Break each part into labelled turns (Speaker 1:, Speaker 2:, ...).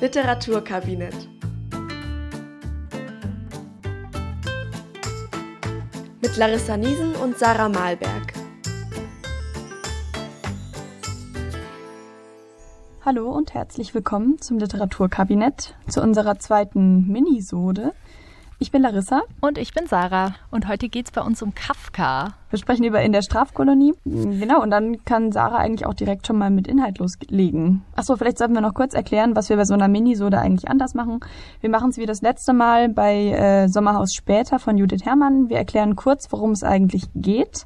Speaker 1: Literaturkabinett. Mit Larissa Niesen und Sarah Malberg.
Speaker 2: Hallo und herzlich willkommen zum Literaturkabinett, zu unserer zweiten Minisode. Ich bin Larissa.
Speaker 3: Und ich bin Sarah. Und heute geht es bei uns um Kafka.
Speaker 2: Wir sprechen über In der Strafkolonie. Genau, und dann kann Sarah eigentlich auch direkt schon mal mit Inhalt loslegen. Achso, vielleicht sollten wir noch kurz erklären, was wir bei so einer Minisode eigentlich anders machen. Wir machen es wie das letzte Mal bei äh, Sommerhaus später von Judith Herrmann. Wir erklären kurz, worum es eigentlich geht.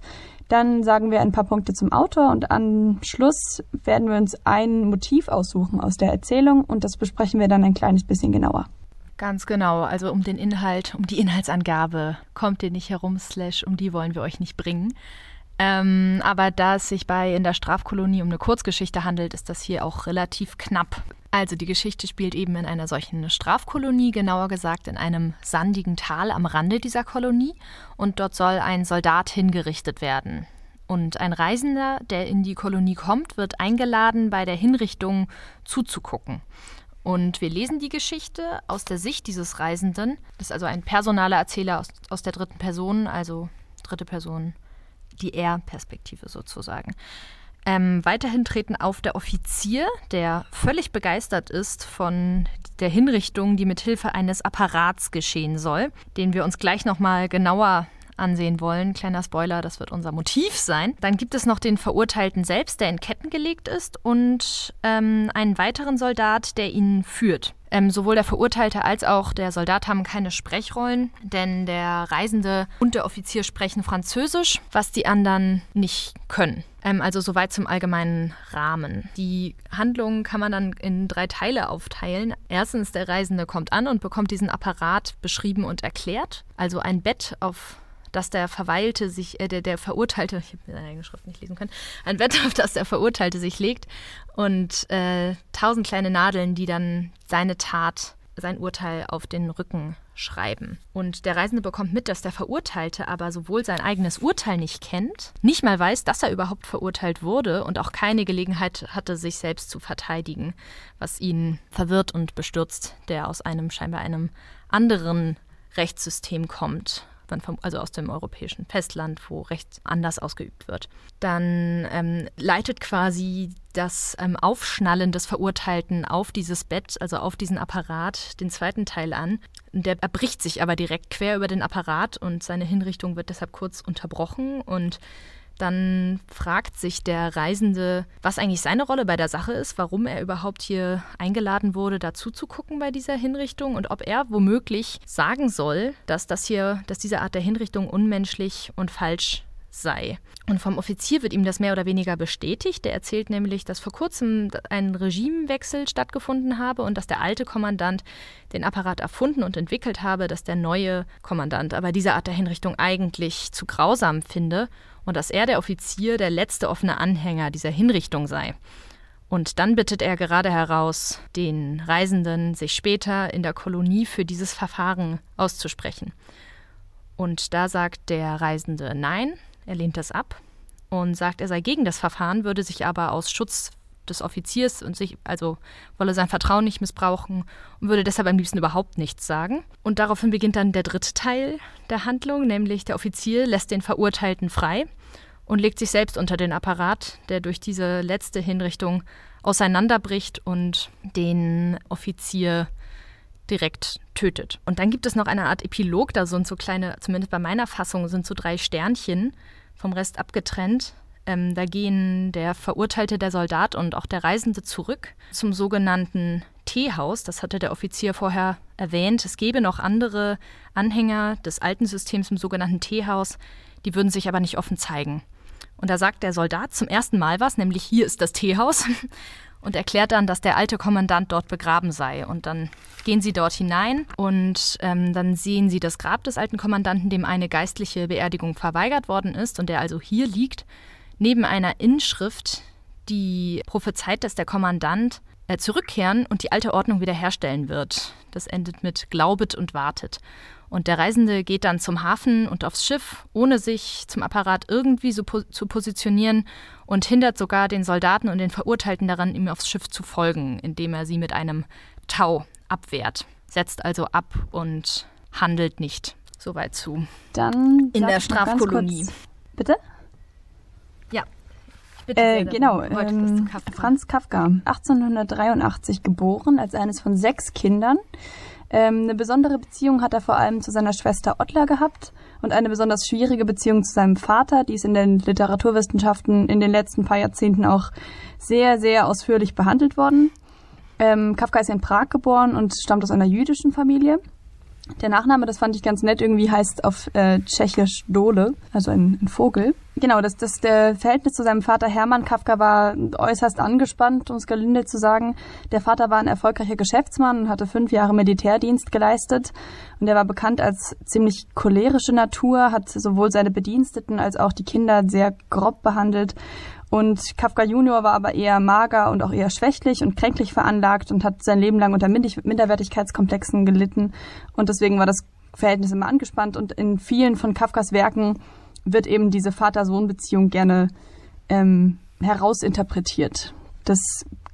Speaker 2: Dann sagen wir ein paar Punkte zum Autor und am Schluss werden wir uns ein Motiv aussuchen aus der Erzählung und das besprechen wir dann ein kleines bisschen genauer.
Speaker 3: Ganz genau, also um den Inhalt, um die Inhaltsangabe kommt ihr nicht herum, slash um die wollen wir euch nicht bringen. Ähm, aber da es sich bei In der Strafkolonie um eine Kurzgeschichte handelt, ist das hier auch relativ knapp. Also die Geschichte spielt eben in einer solchen Strafkolonie, genauer gesagt in einem sandigen Tal am Rande dieser Kolonie und dort soll ein Soldat hingerichtet werden. Und ein Reisender, der in die Kolonie kommt, wird eingeladen, bei der Hinrichtung zuzugucken. Und wir lesen die Geschichte aus der Sicht dieses Reisenden. Das ist also ein personaler Erzähler aus, aus der dritten Person, also dritte Person, die Er-Perspektive sozusagen. Ähm, weiterhin treten auf der Offizier, der völlig begeistert ist von der Hinrichtung, die mithilfe eines Apparats geschehen soll, den wir uns gleich nochmal genauer ansehen wollen. Kleiner Spoiler, das wird unser Motiv sein. Dann gibt es noch den Verurteilten selbst, der in Ketten gelegt ist, und ähm, einen weiteren Soldat, der ihn führt. Ähm, sowohl der Verurteilte als auch der Soldat haben keine Sprechrollen, denn der Reisende und der Offizier sprechen Französisch, was die anderen nicht können. Ähm, also soweit zum allgemeinen Rahmen. Die Handlung kann man dann in drei Teile aufteilen. Erstens, der Reisende kommt an und bekommt diesen Apparat beschrieben und erklärt. Also ein Bett, auf dass der Verweilte sich, äh, der, der Verurteilte, ich habe seine eigene Schrift nicht lesen können, ein Bett, auf das der Verurteilte sich legt und äh, tausend kleine Nadeln, die dann seine Tat, sein Urteil auf den Rücken schreiben. Und der Reisende bekommt mit, dass der Verurteilte aber sowohl sein eigenes Urteil nicht kennt, nicht mal weiß, dass er überhaupt verurteilt wurde und auch keine Gelegenheit hatte, sich selbst zu verteidigen, was ihn verwirrt und bestürzt, der aus einem scheinbar einem anderen Rechtssystem kommt also aus dem europäischen Festland, wo Recht anders ausgeübt wird. Dann ähm, leitet quasi das ähm, Aufschnallen des Verurteilten auf dieses Bett, also auf diesen Apparat, den zweiten Teil an. Der erbricht sich aber direkt quer über den Apparat und seine Hinrichtung wird deshalb kurz unterbrochen und dann fragt sich der Reisende, was eigentlich seine Rolle bei der Sache ist, warum er überhaupt hier eingeladen wurde, dazu zu gucken bei dieser Hinrichtung und ob er womöglich sagen soll, dass das hier, dass diese Art der Hinrichtung unmenschlich und falsch sei. Und vom Offizier wird ihm das mehr oder weniger bestätigt. Der erzählt nämlich, dass vor kurzem ein Regimewechsel stattgefunden habe und dass der alte Kommandant den Apparat erfunden und entwickelt habe, dass der neue Kommandant aber diese Art der Hinrichtung eigentlich zu grausam finde und dass er der Offizier der letzte offene Anhänger dieser Hinrichtung sei. Und dann bittet er gerade heraus, den Reisenden, sich später in der Kolonie für dieses Verfahren auszusprechen. Und da sagt der Reisende Nein, er lehnt das ab und sagt, er sei gegen das Verfahren, würde sich aber aus Schutz des Offiziers und sich, also wolle sein Vertrauen nicht missbrauchen und würde deshalb am liebsten überhaupt nichts sagen. Und daraufhin beginnt dann der dritte Teil der Handlung, nämlich der Offizier lässt den Verurteilten frei und legt sich selbst unter den Apparat, der durch diese letzte Hinrichtung auseinanderbricht und den Offizier direkt tötet. Und dann gibt es noch eine Art Epilog, da sind so kleine, zumindest bei meiner Fassung, sind so drei Sternchen vom Rest abgetrennt. Ähm, da gehen der Verurteilte, der Soldat und auch der Reisende zurück zum sogenannten Teehaus. Das hatte der Offizier vorher erwähnt. Es gäbe noch andere Anhänger des alten Systems im sogenannten Teehaus, die würden sich aber nicht offen zeigen. Und da sagt der Soldat zum ersten Mal was, nämlich hier ist das Teehaus und erklärt dann, dass der alte Kommandant dort begraben sei. Und dann gehen sie dort hinein und ähm, dann sehen sie das Grab des alten Kommandanten, dem eine geistliche Beerdigung verweigert worden ist und der also hier liegt, neben einer Inschrift, die prophezeit, dass der Kommandant äh, zurückkehren und die alte Ordnung wiederherstellen wird. Das endet mit Glaubet und wartet. Und der Reisende geht dann zum Hafen und aufs Schiff, ohne sich zum Apparat irgendwie so po zu positionieren und hindert sogar den Soldaten und den Verurteilten daran, ihm aufs Schiff zu folgen, indem er sie mit einem Tau abwehrt. Setzt also ab und handelt nicht. Soweit zu.
Speaker 2: Dann
Speaker 3: in der Strafkolonie.
Speaker 2: Bitte? Bitte äh, genau, ähm, Kafka. Franz Kafka, 1883 geboren, als eines von sechs Kindern. Ähm, eine besondere Beziehung hat er vor allem zu seiner Schwester Ottler gehabt und eine besonders schwierige Beziehung zu seinem Vater. Die ist in den Literaturwissenschaften in den letzten paar Jahrzehnten auch sehr, sehr ausführlich behandelt worden. Ähm, Kafka ist in Prag geboren und stammt aus einer jüdischen Familie. Der Nachname, das fand ich ganz nett, irgendwie heißt auf äh, Tschechisch Dole, also ein, ein Vogel. Genau, das, das der Verhältnis zu seinem Vater Hermann Kafka war äußerst angespannt, um es gelinde zu sagen. Der Vater war ein erfolgreicher Geschäftsmann und hatte fünf Jahre Militärdienst geleistet. Und er war bekannt als ziemlich cholerische Natur, hat sowohl seine Bediensteten als auch die Kinder sehr grob behandelt und Kafka Junior war aber eher mager und auch eher schwächlich und kränklich veranlagt und hat sein Leben lang unter Minderwertigkeitskomplexen gelitten. Und deswegen war das Verhältnis immer angespannt. Und in vielen von Kafkas Werken wird eben diese Vater-Sohn-Beziehung gerne ähm, herausinterpretiert. Das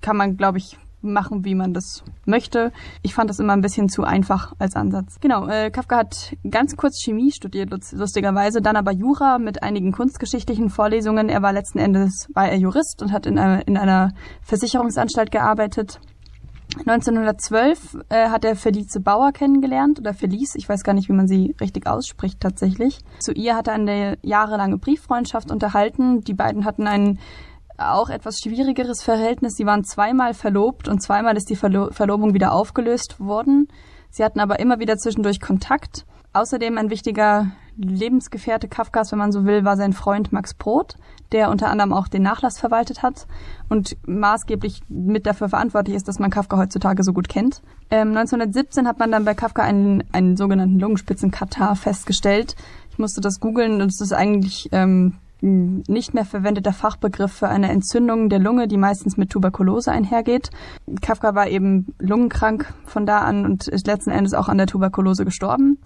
Speaker 2: kann man, glaube ich, machen, wie man das möchte. Ich fand das immer ein bisschen zu einfach als Ansatz. Genau, äh, Kafka hat ganz kurz Chemie studiert, lustigerweise, dann aber Jura mit einigen kunstgeschichtlichen Vorlesungen. Er war letzten Endes, war er Jurist und hat in einer, in einer Versicherungsanstalt gearbeitet. 1912 äh, hat er Felice Bauer kennengelernt oder Felice, ich weiß gar nicht, wie man sie richtig ausspricht tatsächlich. Zu ihr hat er eine jahrelange Brieffreundschaft unterhalten. Die beiden hatten einen auch etwas schwierigeres Verhältnis. Sie waren zweimal verlobt und zweimal ist die Verlo Verlobung wieder aufgelöst worden. Sie hatten aber immer wieder zwischendurch Kontakt. Außerdem ein wichtiger Lebensgefährte Kafkas, wenn man so will, war sein Freund Max Brot, der unter anderem auch den Nachlass verwaltet hat und maßgeblich mit dafür verantwortlich ist, dass man Kafka heutzutage so gut kennt. Ähm, 1917 hat man dann bei Kafka einen, einen sogenannten Lungenspitzenkatar festgestellt. Ich musste das googeln und es ist eigentlich ähm, nicht mehr verwendeter Fachbegriff für eine Entzündung der Lunge, die meistens mit Tuberkulose einhergeht. Kafka war eben lungenkrank von da an und ist letzten Endes auch an der Tuberkulose gestorben.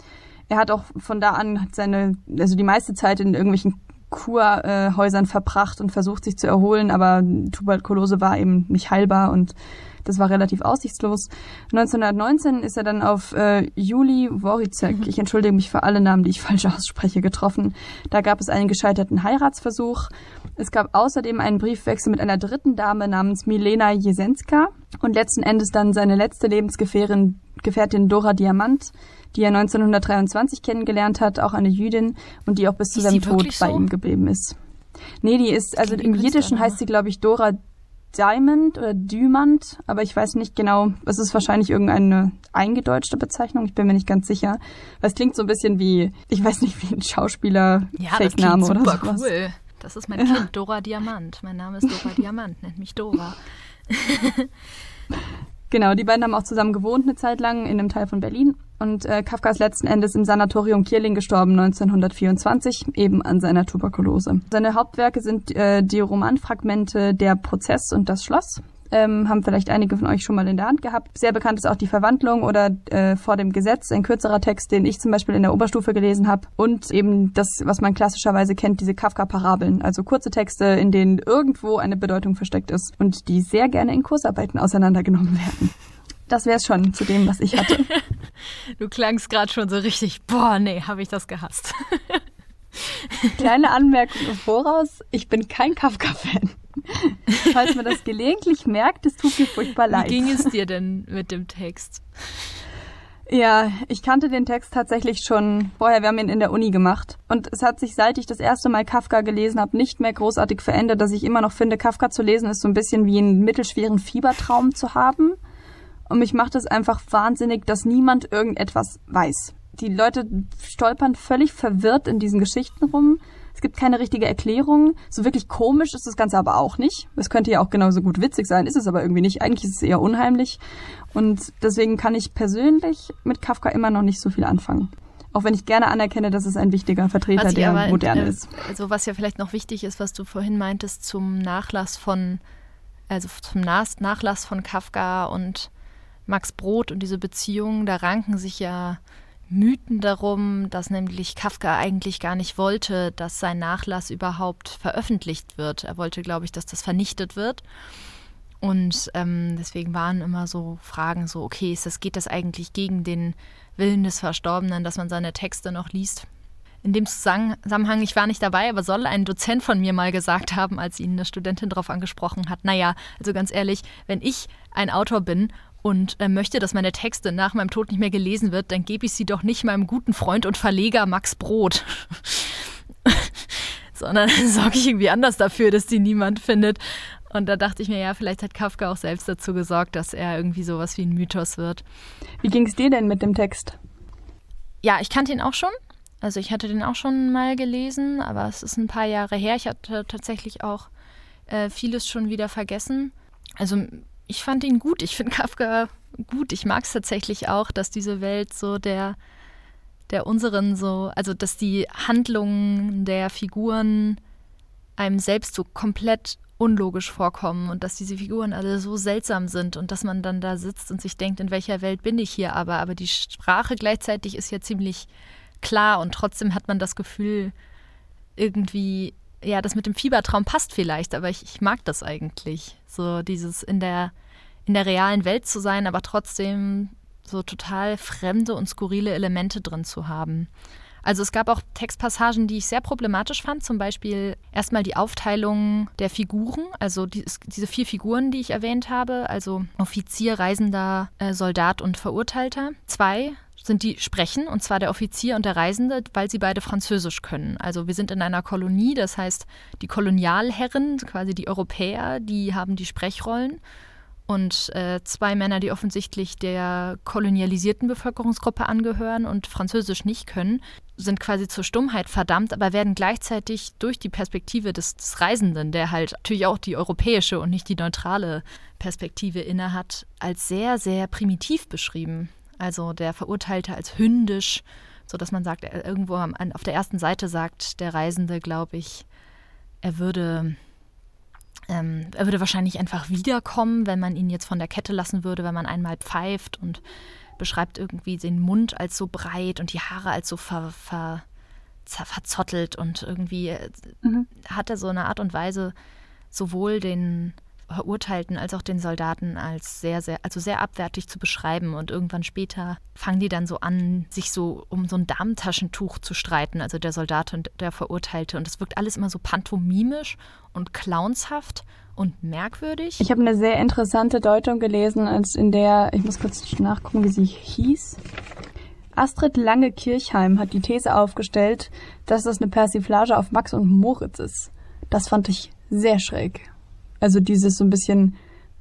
Speaker 2: Er hat auch von da an seine, also die meiste Zeit in irgendwelchen Kurhäusern verbracht und versucht sich zu erholen, aber Tuberkulose war eben nicht heilbar und das war relativ aussichtslos. 1919 ist er dann auf äh, Juli Worizek, mhm. ich entschuldige mich für alle Namen, die ich falsch ausspreche, getroffen. Da gab es einen gescheiterten Heiratsversuch. Es gab außerdem einen Briefwechsel mit einer dritten Dame namens Milena Jesenska und letzten Endes dann seine letzte Lebensgefährtin Gefährtin Dora Diamant, die er 1923 kennengelernt hat, auch eine Jüdin und die auch bis zu seinem Tod bei ihm geblieben ist. Nee, die ist, also im Jiddischen heißt sie, glaube ich, Dora Diamond oder Dümand, aber ich weiß nicht genau, es ist wahrscheinlich irgendeine eingedeutschte Bezeichnung, ich bin mir nicht ganz sicher. Weil es klingt so ein bisschen wie, ich weiß nicht, wie ein Schauspieler
Speaker 3: ja, Fake-Name oder super sowas. cool. Das ist mein ja. Kind, Dora Diamant. Mein Name ist Dora Diamant, nennt mich Dora.
Speaker 2: Genau, die beiden haben auch zusammen gewohnt eine Zeit lang in einem Teil von Berlin. Und äh, Kafka ist letzten Endes im Sanatorium Kierling gestorben 1924, eben an seiner Tuberkulose. Seine Hauptwerke sind äh, die Romanfragmente Der Prozess und das Schloss ähm, haben vielleicht einige von euch schon mal in der Hand gehabt. Sehr bekannt ist auch die Verwandlung oder äh, vor dem Gesetz, ein kürzerer Text, den ich zum Beispiel in der Oberstufe gelesen habe. Und eben das, was man klassischerweise kennt, diese Kafka-Parabeln, also kurze Texte, in denen irgendwo eine Bedeutung versteckt ist und die sehr gerne in Kursarbeiten auseinandergenommen werden. Das wäre es schon zu dem, was ich hatte.
Speaker 3: du klangst gerade schon so richtig, boah, nee, habe ich das gehasst.
Speaker 2: Kleine Anmerkung im Voraus, ich bin kein Kafka-Fan. Falls man das gelegentlich merkt, es tut mir furchtbar leid.
Speaker 3: Wie ging es dir denn mit dem Text?
Speaker 2: Ja, ich kannte den Text tatsächlich schon vorher. Wir haben ihn in der Uni gemacht. Und es hat sich, seit ich das erste Mal Kafka gelesen habe, nicht mehr großartig verändert, dass ich immer noch finde, Kafka zu lesen ist so ein bisschen wie einen mittelschweren Fiebertraum zu haben. Und mich macht es einfach wahnsinnig, dass niemand irgendetwas weiß. Die Leute stolpern völlig verwirrt in diesen Geschichten rum. Es gibt keine richtige Erklärung. So wirklich komisch ist das Ganze aber auch nicht. Es könnte ja auch genauso gut witzig sein, ist es aber irgendwie nicht. Eigentlich ist es eher unheimlich. Und deswegen kann ich persönlich mit Kafka immer noch nicht so viel anfangen. Auch wenn ich gerne anerkenne, dass es ein wichtiger Vertreter der aber, Moderne äh, ist.
Speaker 3: Also was ja vielleicht noch wichtig ist, was du vorhin meintest zum Nachlass von, also zum Nachlass von Kafka und Max Brot und diese Beziehungen, da ranken sich ja Mythen darum, dass nämlich Kafka eigentlich gar nicht wollte, dass sein Nachlass überhaupt veröffentlicht wird. Er wollte, glaube ich, dass das vernichtet wird. Und ähm, deswegen waren immer so Fragen so, okay, ist das, geht das eigentlich gegen den Willen des Verstorbenen, dass man seine Texte noch liest? In dem Zusammenhang, ich war nicht dabei, aber soll ein Dozent von mir mal gesagt haben, als ihn eine Studentin darauf angesprochen hat, naja, also ganz ehrlich, wenn ich ein Autor bin und äh, möchte, dass meine Texte nach meinem Tod nicht mehr gelesen wird, dann gebe ich sie doch nicht meinem guten Freund und Verleger Max Brot. Sondern sorge ich irgendwie anders dafür, dass die niemand findet. Und da dachte ich mir, ja, vielleicht hat Kafka auch selbst dazu gesorgt, dass er irgendwie sowas wie ein Mythos wird.
Speaker 2: Wie ging es dir denn mit dem Text?
Speaker 3: Ja, ich kannte ihn auch schon. Also ich hatte den auch schon mal gelesen, aber es ist ein paar Jahre her. Ich hatte tatsächlich auch äh, vieles schon wieder vergessen. Also ich fand ihn gut. Ich finde Kafka gut. Ich mag es tatsächlich auch, dass diese Welt so der, der unseren so, also dass die Handlungen der Figuren einem selbst so komplett unlogisch vorkommen und dass diese Figuren alle so seltsam sind und dass man dann da sitzt und sich denkt, in welcher Welt bin ich hier aber. Aber die Sprache gleichzeitig ist ja ziemlich klar und trotzdem hat man das Gefühl, irgendwie, ja, das mit dem Fiebertraum passt vielleicht, aber ich, ich mag das eigentlich. So dieses in der, in der realen Welt zu sein, aber trotzdem so total fremde und skurrile Elemente drin zu haben. Also es gab auch Textpassagen, die ich sehr problematisch fand, zum Beispiel erstmal die Aufteilung der Figuren, also die, diese vier Figuren, die ich erwähnt habe, also Offizier, Reisender, äh, Soldat und Verurteilter. Zwei sind die sprechen, und zwar der Offizier und der Reisende, weil sie beide Französisch können. Also wir sind in einer Kolonie, das heißt, die Kolonialherren, quasi die Europäer, die haben die Sprechrollen und äh, zwei Männer, die offensichtlich der kolonialisierten Bevölkerungsgruppe angehören und Französisch nicht können, sind quasi zur Stummheit verdammt, aber werden gleichzeitig durch die Perspektive des, des Reisenden, der halt natürlich auch die europäische und nicht die neutrale Perspektive innehat, als sehr, sehr primitiv beschrieben. Also der Verurteilte als hündisch, sodass man sagt, irgendwo auf der ersten Seite sagt der Reisende, glaube ich, er würde ähm, er würde wahrscheinlich einfach wiederkommen, wenn man ihn jetzt von der Kette lassen würde, wenn man einmal pfeift und beschreibt irgendwie den Mund als so breit und die Haare als so ver, ver, verzottelt und irgendwie äh, mhm. hat er so eine Art und Weise, sowohl den Verurteilten als auch den Soldaten als sehr, sehr, also sehr abwertig zu beschreiben. Und irgendwann später fangen die dann so an, sich so um so ein Damentaschentuch zu streiten, also der Soldat und der Verurteilte. Und es wirkt alles immer so pantomimisch und clownshaft und merkwürdig.
Speaker 2: Ich habe eine sehr interessante Deutung gelesen, als in der, ich muss kurz nachgucken, wie sie hieß. Astrid Lange-Kirchheim hat die These aufgestellt, dass das eine Persiflage auf Max und Moritz ist. Das fand ich sehr schräg. Also dieses so ein bisschen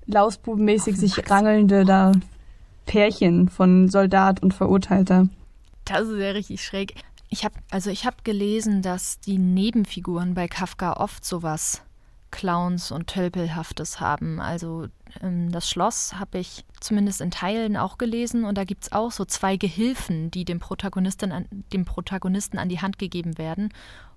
Speaker 2: lausbubenmäßig sich rangelnde da Pärchen von Soldat und Verurteilter.
Speaker 3: Das ist ja richtig schräg. Ich habe also ich habe gelesen, dass die Nebenfiguren bei Kafka oft sowas Clowns und Tölpelhaftes haben. Also ähm, das Schloss habe ich zumindest in Teilen auch gelesen und da gibt es auch so zwei Gehilfen, die dem Protagonisten, an, dem Protagonisten an die Hand gegeben werden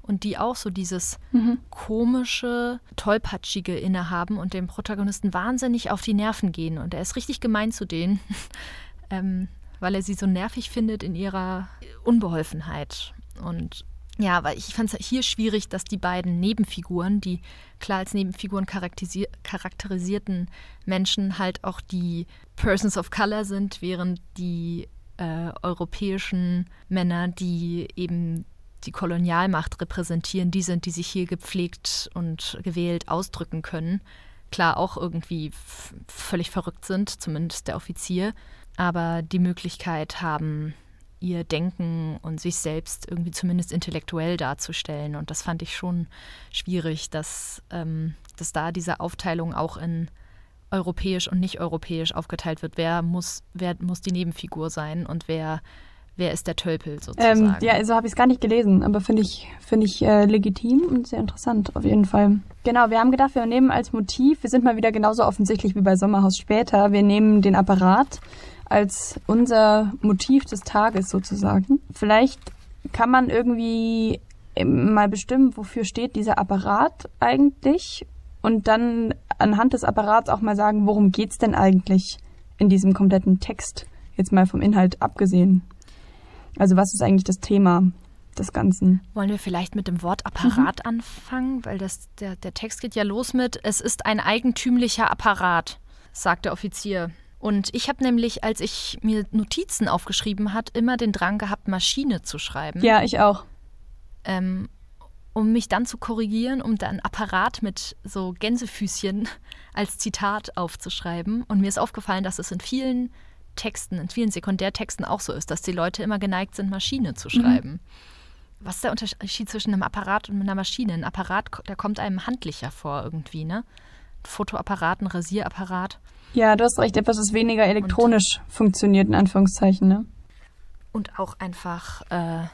Speaker 3: und die auch so dieses mhm. komische, tollpatschige innehaben und dem Protagonisten wahnsinnig auf die Nerven gehen. Und er ist richtig gemein zu denen, ähm, weil er sie so nervig findet in ihrer Unbeholfenheit. Und ja, aber ich fand es hier schwierig, dass die beiden Nebenfiguren, die klar als Nebenfiguren charakterisi charakterisierten Menschen halt auch die Persons of Color sind, während die äh, europäischen Männer, die eben die Kolonialmacht repräsentieren, die sind, die sich hier gepflegt und gewählt ausdrücken können. Klar, auch irgendwie völlig verrückt sind, zumindest der Offizier, aber die Möglichkeit haben, ihr Denken und sich selbst irgendwie zumindest intellektuell darzustellen. Und das fand ich schon schwierig, dass, ähm, dass da diese Aufteilung auch in europäisch und nicht europäisch aufgeteilt wird. Wer muss, wer muss die Nebenfigur sein und wer wer ist der Tölpel sozusagen.
Speaker 2: Ähm, ja, so habe ich es gar nicht gelesen, aber finde ich, finde ich äh, legitim und sehr interessant auf jeden Fall. Genau, wir haben gedacht, wir nehmen als Motiv, wir sind mal wieder genauso offensichtlich wie bei Sommerhaus später, wir nehmen den Apparat als unser Motiv des Tages sozusagen. Vielleicht kann man irgendwie mal bestimmen, wofür steht dieser Apparat eigentlich und dann anhand des Apparats auch mal sagen, worum geht's denn eigentlich in diesem kompletten Text, jetzt mal vom Inhalt abgesehen. Also was ist eigentlich das Thema? des Ganzen.
Speaker 3: Wollen wir vielleicht mit dem Wort Apparat mhm. anfangen? Weil das, der, der Text geht ja los mit, es ist ein eigentümlicher Apparat, sagt der Offizier. Und ich habe nämlich, als ich mir Notizen aufgeschrieben hat, immer den Drang gehabt, Maschine zu schreiben.
Speaker 2: Ja, ich auch.
Speaker 3: Ähm, um mich dann zu korrigieren, um dann Apparat mit so Gänsefüßchen als Zitat aufzuschreiben. Und mir ist aufgefallen, dass es in vielen Texten, in vielen Sekundärtexten auch so ist, dass die Leute immer geneigt sind, Maschine zu schreiben. Mhm. Was ist der Unterschied zwischen einem Apparat und einer Maschine? Ein Apparat, der kommt einem handlicher vor irgendwie, ne? Ein Fotoapparat, ein Rasierapparat.
Speaker 2: Ja, du hast recht, etwas, das weniger elektronisch und, funktioniert, in Anführungszeichen, ne?
Speaker 3: Und auch einfach, äh,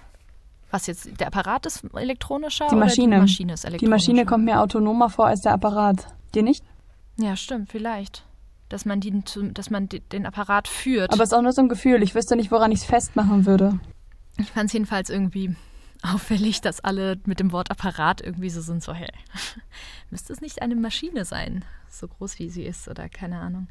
Speaker 3: was jetzt, der Apparat ist elektronischer
Speaker 2: die Maschine.
Speaker 3: die Maschine ist
Speaker 2: elektronischer? Die Maschine kommt mir autonomer vor als der Apparat. Dir nicht?
Speaker 3: Ja, stimmt, vielleicht dass man, die, dass man den Apparat führt.
Speaker 2: Aber es ist auch nur so ein Gefühl. Ich wüsste nicht, woran ich es festmachen würde.
Speaker 3: Ich fand es jedenfalls irgendwie auffällig, dass alle mit dem Wort Apparat irgendwie so sind, so, hey, müsste es nicht eine Maschine sein, so groß wie sie ist oder keine Ahnung.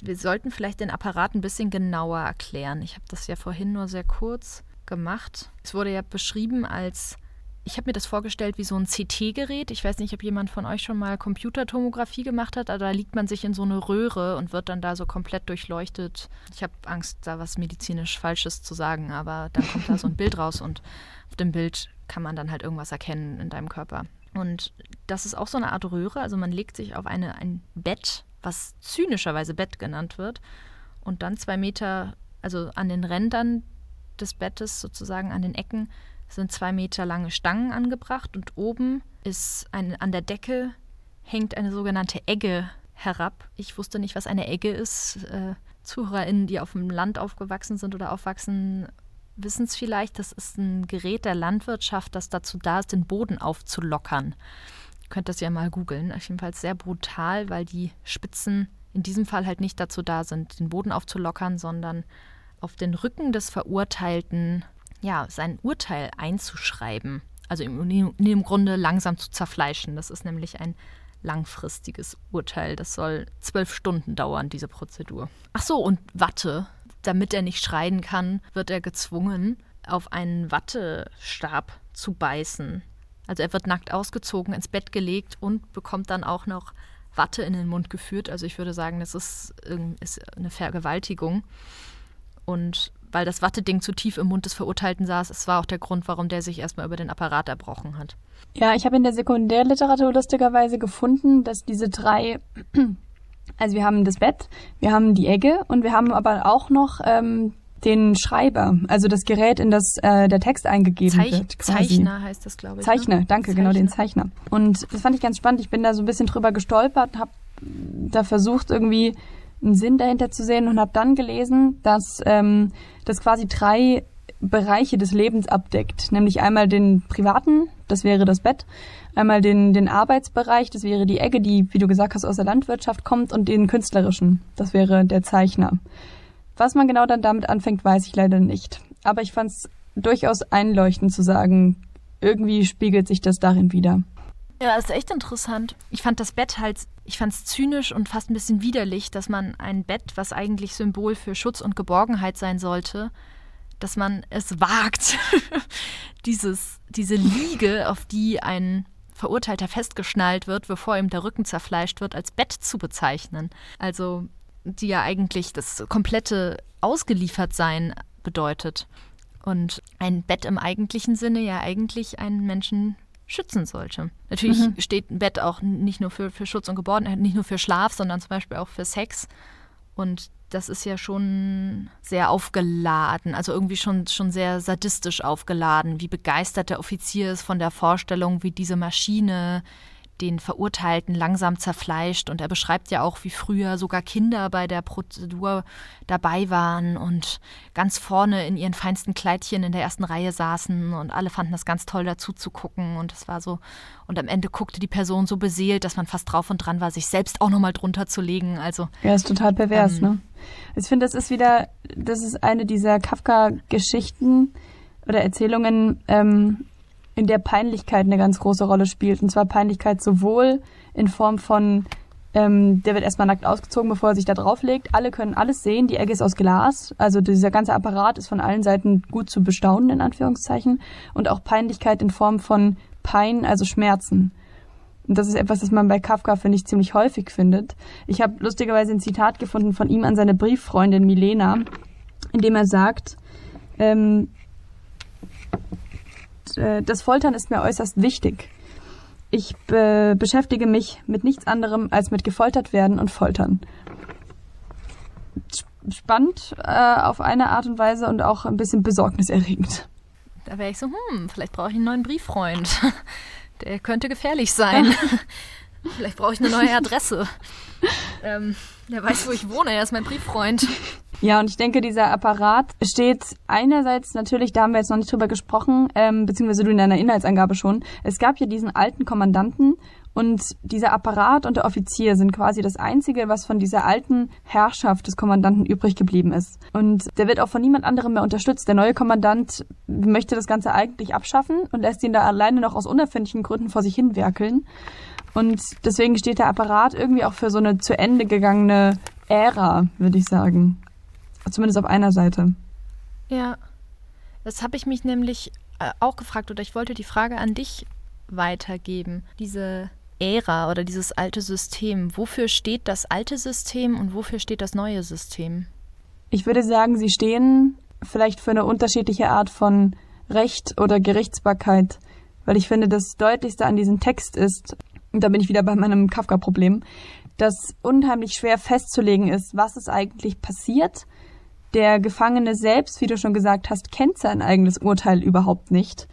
Speaker 3: Wir sollten vielleicht den Apparat ein bisschen genauer erklären. Ich habe das ja vorhin nur sehr kurz gemacht. Es wurde ja beschrieben als ich habe mir das vorgestellt wie so ein CT-Gerät. Ich weiß nicht, ob jemand von euch schon mal Computertomographie gemacht hat, aber da liegt man sich in so eine Röhre und wird dann da so komplett durchleuchtet. Ich habe Angst, da was medizinisch Falsches zu sagen, aber dann kommt da so ein Bild raus und auf dem Bild kann man dann halt irgendwas erkennen in deinem Körper. Und das ist auch so eine Art Röhre. Also man legt sich auf eine, ein Bett, was zynischerweise Bett genannt wird, und dann zwei Meter, also an den Rändern des Bettes, sozusagen an den Ecken, sind zwei Meter lange Stangen angebracht und oben ist ein, an der Decke hängt eine sogenannte Egge herab. Ich wusste nicht, was eine Egge ist. Äh, ZuhörerInnen, die auf dem Land aufgewachsen sind oder aufwachsen, wissen es vielleicht. Das ist ein Gerät der Landwirtschaft, das dazu da ist, den Boden aufzulockern. Ihr könnt das ja mal googeln. Jedenfalls sehr brutal, weil die Spitzen in diesem Fall halt nicht dazu da sind, den Boden aufzulockern, sondern auf den Rücken des Verurteilten ja, sein Urteil einzuschreiben. Also im, im Grunde langsam zu zerfleischen. Das ist nämlich ein langfristiges Urteil. Das soll zwölf Stunden dauern, diese Prozedur. Ach so, und Watte. Damit er nicht schreien kann, wird er gezwungen, auf einen Wattestab zu beißen. Also er wird nackt ausgezogen, ins Bett gelegt und bekommt dann auch noch Watte in den Mund geführt. Also ich würde sagen, das ist, ist eine Vergewaltigung. Und weil das Watteding zu tief im Mund des Verurteilten saß. Es war auch der Grund, warum der sich erstmal über den Apparat erbrochen hat.
Speaker 2: Ja, ich habe in der Sekundärliteratur lustigerweise gefunden, dass diese drei, also wir haben das Bett, wir haben die Egge und wir haben aber auch noch ähm, den Schreiber, also das Gerät, in das äh, der Text eingegeben Zeich wird.
Speaker 3: Quasi. Zeichner heißt das, glaube ich.
Speaker 2: Ne? Zeichner, ne? danke, Zeichner. genau, den Zeichner. Und das fand ich ganz spannend. Ich bin da so ein bisschen drüber gestolpert, habe da versucht irgendwie einen Sinn dahinter zu sehen und habe dann gelesen, dass ähm, das quasi drei Bereiche des Lebens abdeckt, nämlich einmal den privaten, das wäre das Bett, einmal den, den Arbeitsbereich, das wäre die Ecke, die, wie du gesagt hast, aus der Landwirtschaft kommt, und den künstlerischen, das wäre der Zeichner. Was man genau dann damit anfängt, weiß ich leider nicht. Aber ich fand es durchaus einleuchtend zu sagen, irgendwie spiegelt sich das darin wieder.
Speaker 3: Ja, ist echt interessant. Ich fand das Bett halt, ich fand es zynisch und fast ein bisschen widerlich, dass man ein Bett, was eigentlich Symbol für Schutz und Geborgenheit sein sollte, dass man es wagt, dieses, diese Liege, auf die ein Verurteilter festgeschnallt wird, bevor ihm der Rücken zerfleischt wird, als Bett zu bezeichnen. Also, die ja eigentlich das komplette Ausgeliefertsein bedeutet. Und ein Bett im eigentlichen Sinne ja eigentlich einen Menschen schützen sollte. Natürlich mhm. steht ein Bett auch nicht nur für, für Schutz und Geborgenheit, nicht nur für Schlaf, sondern zum Beispiel auch für Sex. Und das ist ja schon sehr aufgeladen, also irgendwie schon, schon sehr sadistisch aufgeladen, wie begeistert der Offizier ist von der Vorstellung, wie diese Maschine den Verurteilten langsam zerfleischt. Und er beschreibt ja auch, wie früher sogar Kinder bei der Prozedur dabei waren und ganz vorne in ihren feinsten Kleidchen in der ersten Reihe saßen und alle fanden das ganz toll dazu zu gucken. Und es war so, und am Ende guckte die Person so beseelt, dass man fast drauf und dran war, sich selbst auch nochmal drunter zu legen. Also,
Speaker 2: ja, ist total pervers, ähm, ne? Ich finde, das ist wieder, das ist eine dieser Kafka-Geschichten oder Erzählungen, ähm, in der Peinlichkeit eine ganz große Rolle spielt. Und zwar Peinlichkeit sowohl in Form von Ähm, der wird erstmal nackt ausgezogen, bevor er sich da drauflegt. Alle können alles sehen. Die Egge ist aus Glas. Also dieser ganze Apparat ist von allen Seiten gut zu bestaunen, in Anführungszeichen. Und auch Peinlichkeit in Form von Pein, also Schmerzen. Und das ist etwas, das man bei Kafka, finde ich, ziemlich häufig findet. Ich habe lustigerweise ein Zitat gefunden von ihm an seine Brieffreundin Milena, in dem er sagt, ähm, äh, das Foltern ist mir äußerst wichtig. Ich be beschäftige mich mit nichts anderem als mit gefoltert werden und foltern. Spannend äh, auf eine Art und Weise und auch ein bisschen besorgniserregend.
Speaker 3: Da wäre ich so, hm, vielleicht brauche ich einen neuen Brieffreund. Der könnte gefährlich sein. vielleicht brauche ich eine neue Adresse. ähm, der weiß, wo ich wohne. Er ist mein Brieffreund.
Speaker 2: Ja, und ich denke, dieser Apparat steht einerseits natürlich, da haben wir jetzt noch nicht drüber gesprochen, ähm, beziehungsweise du in deiner Inhaltsangabe schon. Es gab ja diesen alten Kommandanten und dieser Apparat und der Offizier sind quasi das Einzige, was von dieser alten Herrschaft des Kommandanten übrig geblieben ist. Und der wird auch von niemand anderem mehr unterstützt. Der neue Kommandant möchte das Ganze eigentlich abschaffen und lässt ihn da alleine noch aus unerfindlichen Gründen vor sich hin werkeln. Und deswegen steht der Apparat irgendwie auch für so eine zu Ende gegangene Ära, würde ich sagen. Zumindest auf einer Seite.
Speaker 3: Ja, das habe ich mich nämlich äh, auch gefragt oder ich wollte die Frage an dich weitergeben. Diese Ära oder dieses alte System, wofür steht das alte System und wofür steht das neue System?
Speaker 2: Ich würde sagen, sie stehen vielleicht für eine unterschiedliche Art von Recht oder Gerichtsbarkeit, weil ich finde, das Deutlichste an diesem Text ist, und da bin ich wieder bei meinem Kafka-Problem, dass unheimlich schwer festzulegen ist, was ist eigentlich passiert der Gefangene selbst, wie du schon gesagt hast, kennt sein eigenes Urteil überhaupt nicht.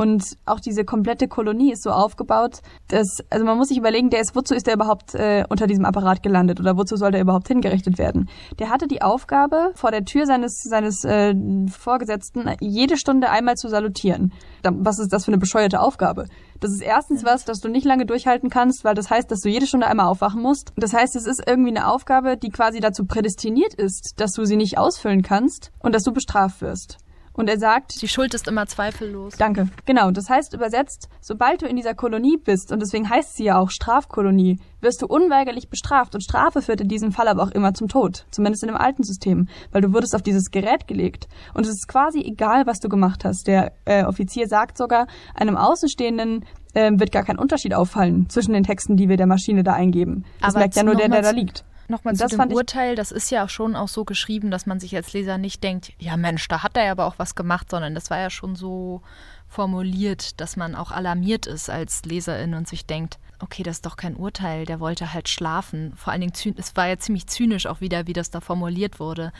Speaker 2: Und auch diese komplette Kolonie ist so aufgebaut, dass, also man muss sich überlegen, der ist, wozu ist er überhaupt äh, unter diesem Apparat gelandet oder wozu soll der überhaupt hingerichtet werden? Der hatte die Aufgabe, vor der Tür seines, seines äh, Vorgesetzten jede Stunde einmal zu salutieren. Was ist das für eine bescheuerte Aufgabe? Das ist erstens was, das du nicht lange durchhalten kannst, weil das heißt, dass du jede Stunde einmal aufwachen musst. Das heißt, es ist irgendwie eine Aufgabe, die quasi dazu prädestiniert ist, dass du sie nicht ausfüllen kannst und dass du bestraft wirst. Und er sagt,
Speaker 3: die Schuld ist immer zweifellos.
Speaker 2: Danke. Genau, das heißt übersetzt, sobald du in dieser Kolonie bist, und deswegen heißt sie ja auch Strafkolonie, wirst du unweigerlich bestraft. Und Strafe führt in diesem Fall aber auch immer zum Tod. Zumindest in dem alten System. Weil du wurdest auf dieses Gerät gelegt. Und es ist quasi egal, was du gemacht hast. Der äh, Offizier sagt sogar, einem Außenstehenden äh, wird gar kein Unterschied auffallen zwischen den Texten, die wir der Maschine da eingeben. Das aber merkt ja nur der, der da liegt.
Speaker 3: Nochmal zu dem Urteil, das ist ja auch schon auch so geschrieben, dass man sich als Leser nicht denkt, ja Mensch, da hat er ja aber auch was gemacht, sondern das war ja schon so formuliert, dass man auch alarmiert ist als Leserin und sich denkt, okay, das ist doch kein Urteil, der wollte halt schlafen. Vor allen Dingen, es war ja ziemlich zynisch auch wieder, wie das da formuliert wurde.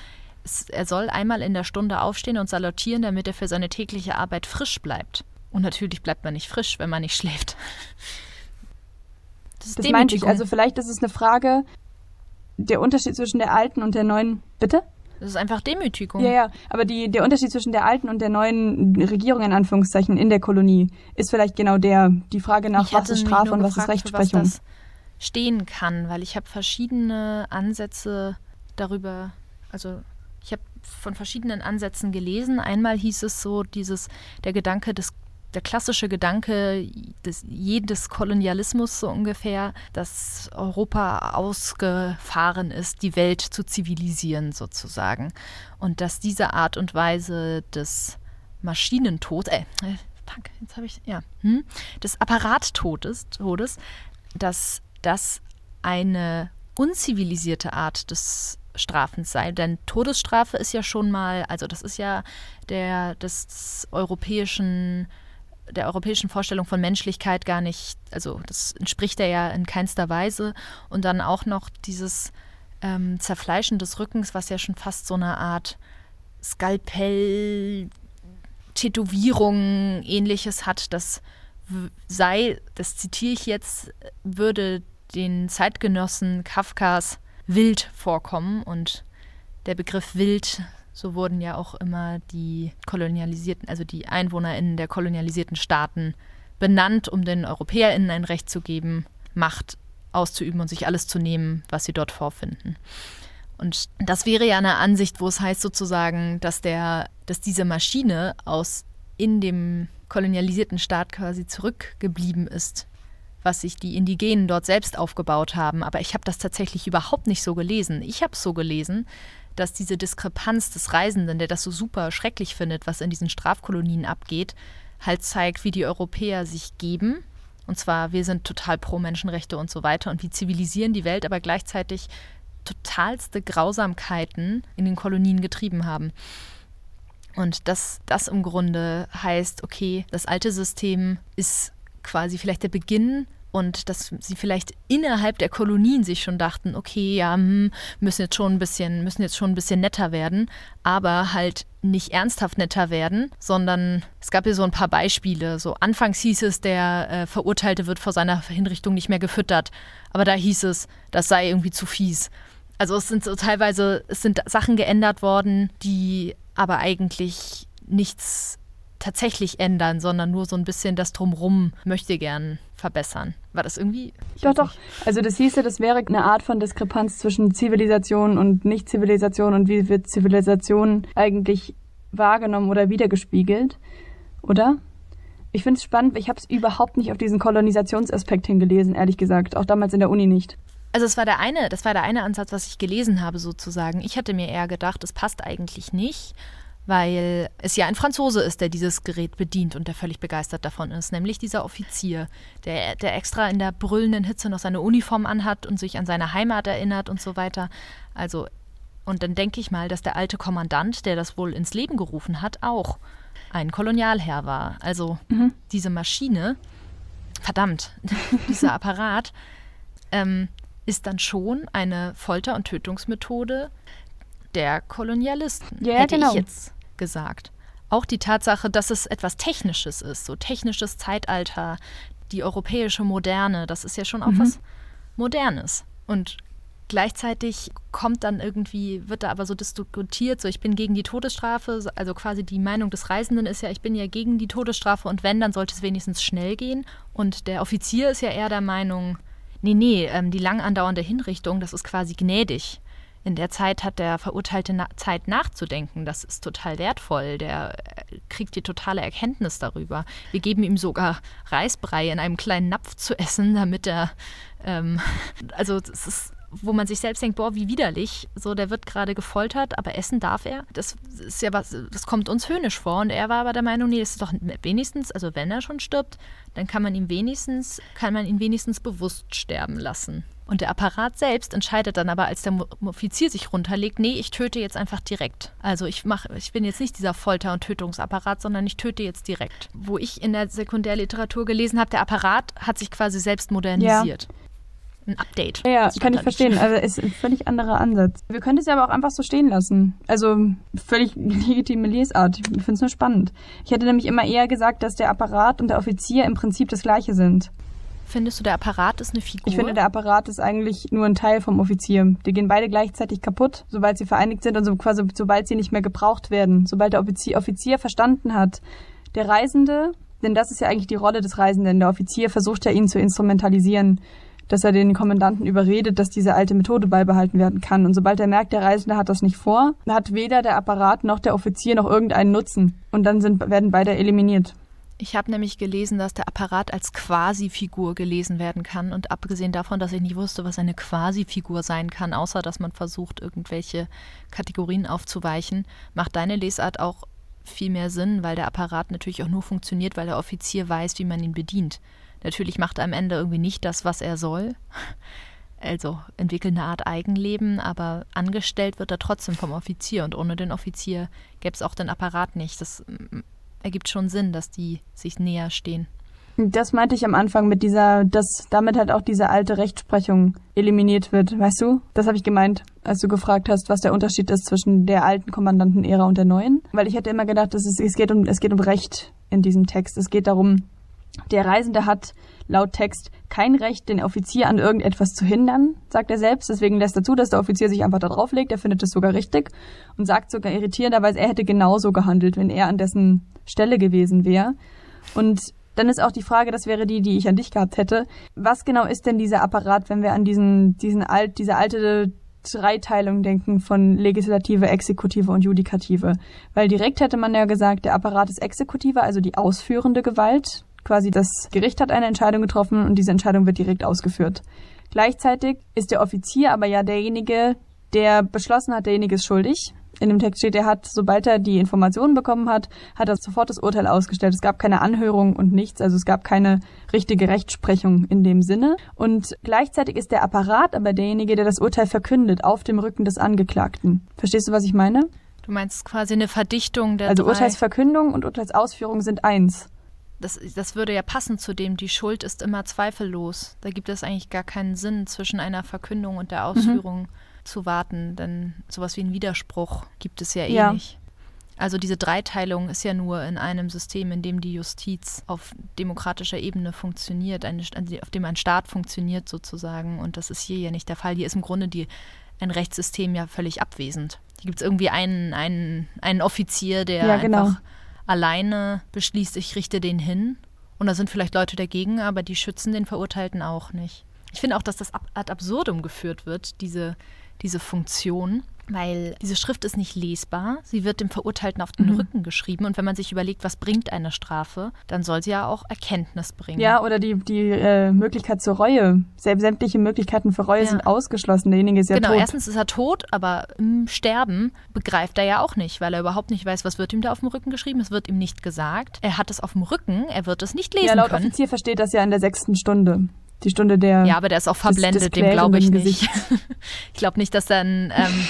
Speaker 3: Es, er soll einmal in der Stunde aufstehen und salutieren, damit er für seine tägliche Arbeit frisch bleibt. Und natürlich bleibt man nicht frisch, wenn man nicht schläft.
Speaker 2: Das, das meinte ich. Also vielleicht ist es eine Frage, der Unterschied zwischen der alten und der neuen. Bitte?
Speaker 3: Das ist einfach Demütigung.
Speaker 2: Ja, ja, aber die, der Unterschied zwischen der alten und der neuen Regierung in Anführungszeichen in der Kolonie ist vielleicht genau der, die Frage nach, was ist Strafe und was ist Rechtsprechung. Was das
Speaker 3: stehen kann, weil ich habe verschiedene Ansätze darüber, also ich habe von verschiedenen Ansätzen gelesen. Einmal hieß es so, dieses, der Gedanke des der klassische Gedanke des jedes Kolonialismus so ungefähr, dass Europa ausgefahren ist, die Welt zu zivilisieren sozusagen. Und dass diese Art und Weise des Maschinentods, äh, äh fuck, jetzt habe ich, ja, hm, des Apparattodes, Todes, dass das eine unzivilisierte Art des Strafens sei. Denn Todesstrafe ist ja schon mal, also das ist ja der des europäischen der europäischen Vorstellung von Menschlichkeit gar nicht, also das entspricht er ja in keinster Weise. Und dann auch noch dieses ähm, Zerfleischen des Rückens, was ja schon fast so eine Art Skalpell, Tätowierung, ähnliches hat, das sei, das zitiere ich jetzt, würde den Zeitgenossen Kafkas wild vorkommen und der Begriff wild so wurden ja auch immer die kolonialisierten, also die EinwohnerInnen der kolonialisierten Staaten benannt, um den EuropäerInnen ein Recht zu geben, Macht auszuüben und sich alles zu nehmen, was sie dort vorfinden. Und das wäre ja eine Ansicht, wo es heißt sozusagen, dass der, dass diese Maschine aus in dem kolonialisierten Staat quasi zurückgeblieben ist, was sich die Indigenen dort selbst aufgebaut haben. Aber ich habe das tatsächlich überhaupt nicht so gelesen. Ich habe es so gelesen, dass diese Diskrepanz des Reisenden, der das so super schrecklich findet, was in diesen Strafkolonien abgeht, halt zeigt, wie die Europäer sich geben. Und zwar, wir sind total pro Menschenrechte und so weiter und wir zivilisieren die Welt, aber gleichzeitig totalste Grausamkeiten in den Kolonien getrieben haben. Und dass das im Grunde heißt, okay, das alte System ist quasi vielleicht der Beginn und dass sie vielleicht innerhalb der Kolonien sich schon dachten, okay, ja, hm, müssen jetzt schon ein bisschen, müssen jetzt schon ein bisschen netter werden, aber halt nicht ernsthaft netter werden, sondern es gab hier so ein paar Beispiele. So anfangs hieß es, der äh, Verurteilte wird vor seiner Hinrichtung nicht mehr gefüttert, aber da hieß es, das sei irgendwie zu fies. Also es sind so teilweise, es sind Sachen geändert worden, die aber eigentlich nichts tatsächlich ändern, sondern nur so ein bisschen das Drumrum möchte gern verbessern. War das irgendwie?
Speaker 2: Doch, doch. Also das hieße, das wäre eine Art von Diskrepanz zwischen Zivilisation und Nicht-Zivilisation und wie wird Zivilisation eigentlich wahrgenommen oder wiedergespiegelt, oder? Ich finde es spannend, ich habe es überhaupt nicht auf diesen Kolonisationsaspekt hingelesen, ehrlich gesagt, auch damals in der Uni nicht.
Speaker 3: Also es war der eine, das war der eine Ansatz, was ich gelesen habe sozusagen. Ich hatte mir eher gedacht, es passt eigentlich nicht, weil es ja ein Franzose ist, der dieses Gerät bedient und der völlig begeistert davon ist, nämlich dieser Offizier, der, der extra in der brüllenden Hitze noch seine Uniform anhat und sich an seine Heimat erinnert und so weiter. Also, und dann denke ich mal, dass der alte Kommandant, der das wohl ins Leben gerufen hat, auch ein Kolonialherr war. Also mhm. diese Maschine, verdammt, dieser Apparat, ähm, ist dann schon eine Folter- und Tötungsmethode, der Kolonialisten, ja, hätte genau. ich jetzt gesagt. Auch die Tatsache, dass es etwas Technisches ist, so technisches Zeitalter, die europäische Moderne, das ist ja schon auch mhm. was Modernes. Und gleichzeitig kommt dann irgendwie, wird da aber so diskutiert, so ich bin gegen die Todesstrafe, also quasi die Meinung des Reisenden ist ja, ich bin ja gegen die Todesstrafe und wenn, dann sollte es wenigstens schnell gehen. Und der Offizier ist ja eher der Meinung, nee, nee, ähm, die lang andauernde Hinrichtung, das ist quasi gnädig. In der Zeit hat der Verurteilte na Zeit nachzudenken. Das ist total wertvoll. Der äh, kriegt die totale Erkenntnis darüber. Wir geben ihm sogar Reisbrei in einem kleinen Napf zu essen, damit er. Ähm, also, es ist wo man sich selbst denkt, boah, wie widerlich. So, der wird gerade gefoltert, aber essen darf er. Das ist ja was, das kommt uns höhnisch vor. Und er war aber der Meinung, nee, das ist doch wenigstens, also wenn er schon stirbt, dann kann man ihn wenigstens, kann man ihn wenigstens bewusst sterben lassen. Und der Apparat selbst entscheidet dann aber, als der Offizier sich runterlegt, nee, ich töte jetzt einfach direkt. Also ich mache, ich bin jetzt nicht dieser Folter- und Tötungsapparat, sondern ich töte jetzt direkt. Wo ich in der Sekundärliteratur gelesen habe, der Apparat hat sich quasi selbst modernisiert. Ja ein Update.
Speaker 2: Ja, kann ich verstehen. Also es ist ein völlig anderer Ansatz. Wir können es ja aber auch einfach so stehen lassen. Also völlig legitime Lesart. Ich finde es nur spannend. Ich hätte nämlich immer eher gesagt, dass der Apparat und der Offizier im Prinzip das gleiche sind.
Speaker 3: Findest du, der Apparat ist eine Figur?
Speaker 2: Ich finde, der Apparat ist eigentlich nur ein Teil vom Offizier. Die gehen beide gleichzeitig kaputt, sobald sie vereinigt sind und so quasi, sobald sie nicht mehr gebraucht werden. Sobald der Offizier, Offizier verstanden hat, der Reisende, denn das ist ja eigentlich die Rolle des Reisenden. Der Offizier versucht ja, ihn zu instrumentalisieren, dass er den Kommandanten überredet, dass diese alte Methode beibehalten werden kann. Und sobald er merkt, der Reisende hat das nicht vor, hat weder der Apparat noch der Offizier noch irgendeinen Nutzen. Und dann sind, werden beide eliminiert.
Speaker 3: Ich habe nämlich gelesen, dass der Apparat als Quasi-Figur gelesen werden kann. Und abgesehen davon, dass ich nicht wusste, was eine Quasi-Figur sein kann, außer dass man versucht, irgendwelche Kategorien aufzuweichen, macht deine Lesart auch viel mehr Sinn, weil der Apparat natürlich auch nur funktioniert, weil der Offizier weiß, wie man ihn bedient. Natürlich macht er am Ende irgendwie nicht das, was er soll. Also entwickelt eine Art Eigenleben, aber angestellt wird er trotzdem vom Offizier. Und ohne den Offizier gäbe es auch den Apparat nicht. Das ergibt schon Sinn, dass die sich näher stehen.
Speaker 2: Das meinte ich am Anfang mit dieser, dass damit halt auch diese alte Rechtsprechung eliminiert wird, weißt du? Das habe ich gemeint, als du gefragt hast, was der Unterschied ist zwischen der alten Kommandantenära und der neuen. Weil ich hätte immer gedacht, es, es, geht um, es geht um Recht in diesem Text. Es geht darum, der Reisende hat laut Text kein Recht, den Offizier an irgendetwas zu hindern, sagt er selbst. Deswegen lässt er zu, dass der Offizier sich einfach da drauflegt. Er findet es sogar richtig und sagt sogar irritierenderweise, er hätte genauso gehandelt, wenn er an dessen Stelle gewesen wäre. Und dann ist auch die Frage, das wäre die, die ich an dich gehabt hätte. Was genau ist denn dieser Apparat, wenn wir an diesen, diesen alt, diese alte Dreiteilung denken von Legislative, Exekutive und Judikative? Weil direkt hätte man ja gesagt, der Apparat ist Exekutive, also die ausführende Gewalt, Quasi das Gericht hat eine Entscheidung getroffen und diese Entscheidung wird direkt ausgeführt. Gleichzeitig ist der Offizier aber ja derjenige, der beschlossen hat, derjenige ist schuldig. In dem Text steht, er hat, sobald er die Informationen bekommen hat, hat er sofort das Urteil ausgestellt. Es gab keine Anhörung und nichts, also es gab keine richtige Rechtsprechung in dem Sinne. Und gleichzeitig ist der Apparat aber derjenige, der das Urteil verkündet, auf dem Rücken des Angeklagten. Verstehst du, was ich meine?
Speaker 3: Du meinst quasi eine Verdichtung der
Speaker 2: Also
Speaker 3: drei.
Speaker 2: Urteilsverkündung und Urteilsausführung sind eins.
Speaker 3: Das, das würde ja passen zu dem, die Schuld ist immer zweifellos. Da gibt es eigentlich gar keinen Sinn, zwischen einer Verkündung und der Ausführung zu warten, denn sowas wie einen Widerspruch gibt es ja eh
Speaker 2: Ja.
Speaker 3: nicht. Also diese Dreiteilung ist ja nur in einem System, in dem die Justiz auf demokratischer Ebene funktioniert, eine, auf dem ein Staat funktioniert sozusagen. Und das ist hier ja nicht der Fall. Hier ist im Grunde die, ein Rechtssystem ja völlig abwesend. Hier gibt es irgendwie einen, einen, einen Offizier, der
Speaker 2: Ja, genau.
Speaker 3: einfach alleine beschließt, ich richte den hin. Und da sind vielleicht Leute dagegen, aber die schützen den Verurteilten auch nicht. Ich finde auch, dass das ad absurdum geführt wird, diese, diese Funktion, weil diese Schrift ist nicht lesbar. Sie wird dem Verurteilten auf den
Speaker 2: Mhm.
Speaker 3: Rücken geschrieben. Und wenn man sich überlegt, was bringt eine Strafe, dann soll sie ja auch Erkenntnis bringen.
Speaker 2: Ja, oder die, die äh, Möglichkeit zur Reue. Säm- Sämtliche Möglichkeiten für Reue
Speaker 3: Ja.
Speaker 2: sind ausgeschlossen. Derjenige ist ja
Speaker 3: genau,
Speaker 2: tot.
Speaker 3: erstens ist er tot, aber im Sterben begreift er ja auch nicht, weil er überhaupt nicht weiß, was wird ihm da auf dem Rücken geschrieben. Es wird ihm nicht gesagt. Er hat es auf dem Rücken, er wird es nicht lesen
Speaker 2: ja, laut
Speaker 3: können.
Speaker 2: Offizier versteht das ja in der sechsten Stunde. Die Stunde der.
Speaker 3: Ja, aber der ist auch verblendet, dem glaube ich nicht. ich glaube nicht, dass da ein, ähm,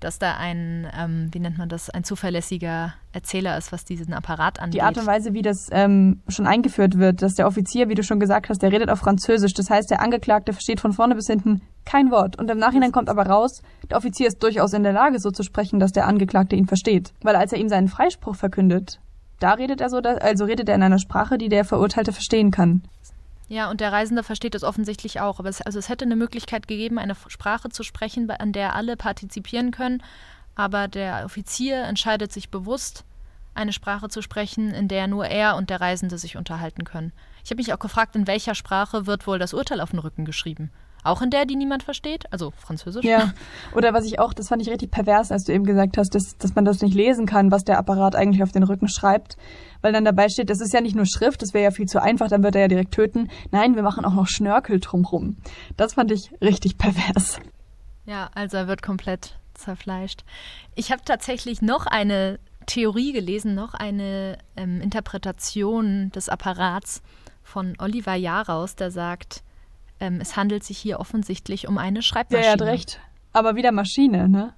Speaker 3: dass da ein, ähm, wie nennt man das, ein zuverlässiger Erzähler ist, was diesen Apparat angeht.
Speaker 2: Die Art und Weise, wie das ähm, schon eingeführt wird, dass der Offizier, wie du schon gesagt hast, der redet auf Französisch. Das heißt, der Angeklagte versteht von vorne bis hinten kein Wort. Und im Nachhinein kommt aber raus, der Offizier ist durchaus in der Lage, so zu sprechen, dass der Angeklagte ihn versteht. Weil als er ihm seinen Freispruch verkündet, da redet er so, also redet er in einer Sprache, die der Verurteilte verstehen kann.
Speaker 3: Ja, und der Reisende versteht es offensichtlich auch. Aber es, also es hätte eine Möglichkeit gegeben, eine Sprache zu sprechen, an der alle partizipieren können. Aber der Offizier entscheidet sich bewusst, eine Sprache zu sprechen, in der nur er und der Reisende sich unterhalten können. Ich habe mich auch gefragt, in welcher Sprache wird wohl das Urteil auf den Rücken geschrieben? Auch in der, die niemand versteht? Also Französisch?
Speaker 2: Ja. Oder was ich auch, das fand ich richtig pervers, als du eben gesagt hast, dass, dass man das nicht lesen kann, was der Apparat eigentlich auf den Rücken schreibt. Weil dann dabei steht, das ist ja nicht nur Schrift, das wäre ja viel zu einfach, dann wird er ja direkt töten. Nein, wir machen auch noch Schnörkel drumrum. Das fand ich richtig pervers.
Speaker 3: Ja, also er wird komplett zerfleischt. Ich habe tatsächlich noch eine Theorie gelesen, noch eine ähm, Interpretation des Apparats von Oliver Jaraus, der sagt, ähm, es handelt sich hier offensichtlich um eine
Speaker 2: Ja,
Speaker 3: Schreibmaschine.
Speaker 2: er hat recht. Aber wieder Maschine, ne?